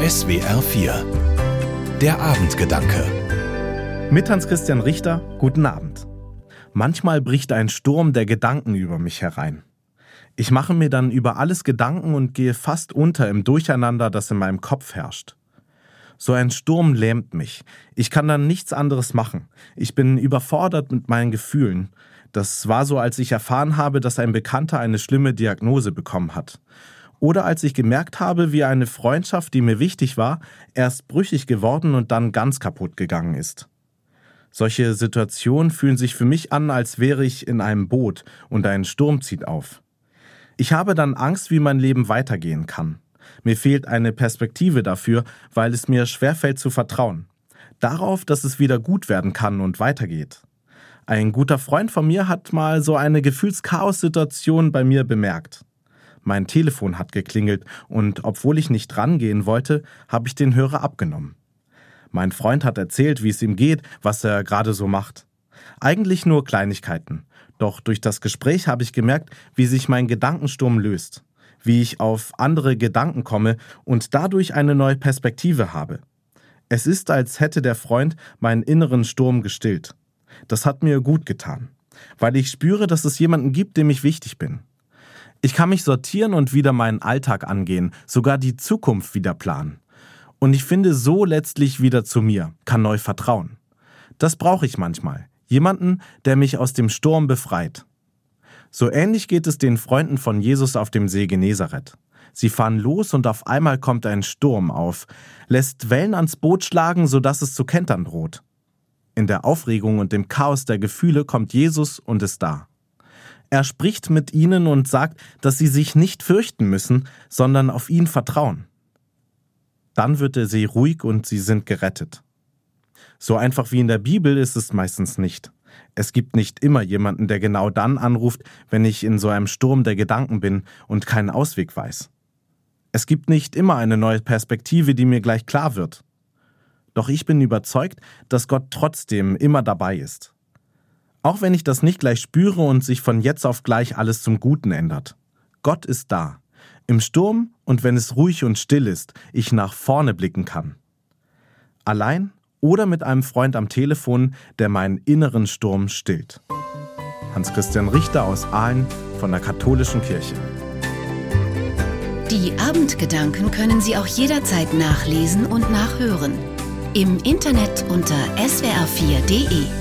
SWR 4 Der Abendgedanke Mit Hans-Christian Richter, guten Abend. Manchmal bricht ein Sturm der Gedanken über mich herein. Ich mache mir dann über alles Gedanken und gehe fast unter im Durcheinander, das in meinem Kopf herrscht. So ein Sturm lähmt mich. Ich kann dann nichts anderes machen. Ich bin überfordert mit meinen Gefühlen. Das war so, als ich erfahren habe, dass ein Bekannter eine schlimme Diagnose bekommen hat. Oder als ich gemerkt habe, wie eine Freundschaft, die mir wichtig war, erst brüchig geworden und dann ganz kaputt gegangen ist. Solche Situationen fühlen sich für mich an, als wäre ich in einem Boot und ein Sturm zieht auf. Ich habe dann Angst, wie mein Leben weitergehen kann. Mir fehlt eine Perspektive dafür, weil es mir schwerfällt zu vertrauen. Darauf, dass es wieder gut werden kann und weitergeht. Ein guter Freund von mir hat mal so eine Gefühlschaos-Situation bei mir bemerkt. Mein Telefon hat geklingelt und obwohl ich nicht rangehen wollte, habe ich den Hörer abgenommen. Mein Freund hat erzählt, wie es ihm geht, was er gerade so macht. Eigentlich nur Kleinigkeiten. Doch durch das Gespräch habe ich gemerkt, wie sich mein Gedankensturm löst, wie ich auf andere Gedanken komme und dadurch eine neue Perspektive habe. Es ist, als hätte der Freund meinen inneren Sturm gestillt. Das hat mir gut getan, weil ich spüre, dass es jemanden gibt, dem ich wichtig bin. Ich kann mich sortieren und wieder meinen Alltag angehen, sogar die Zukunft wieder planen. Und ich finde so letztlich wieder zu mir, kann neu vertrauen. Das brauche ich manchmal. Jemanden, der mich aus dem Sturm befreit. So ähnlich geht es den Freunden von Jesus auf dem See Genezareth. Sie fahren los und auf einmal kommt ein Sturm auf, lässt Wellen ans Boot schlagen, sodass es zu kentern droht. In der Aufregung und dem Chaos der Gefühle kommt Jesus und ist da. Er spricht mit ihnen und sagt, dass sie sich nicht fürchten müssen, sondern auf ihn vertrauen. Dann wird der See ruhig und sie sind gerettet. So einfach wie in der Bibel ist es meistens nicht. Es gibt nicht immer jemanden, der genau dann anruft, wenn ich in so einem Sturm der Gedanken bin und keinen Ausweg weiß. Es gibt nicht immer eine neue Perspektive, die mir gleich klar wird. Doch ich bin überzeugt, dass Gott trotzdem immer dabei ist. Auch wenn ich das nicht gleich spüre und sich von jetzt auf gleich alles zum Guten ändert. Gott ist da. Im Sturm und wenn es ruhig und still ist, ich nach vorne blicken kann. Allein oder mit einem Freund am Telefon, der meinen inneren Sturm stillt. Hans-Christian Richter aus Aalen von der Katholischen Kirche. Die Abendgedanken können Sie auch jederzeit nachlesen und nachhören. Im Internet unter swr4.de.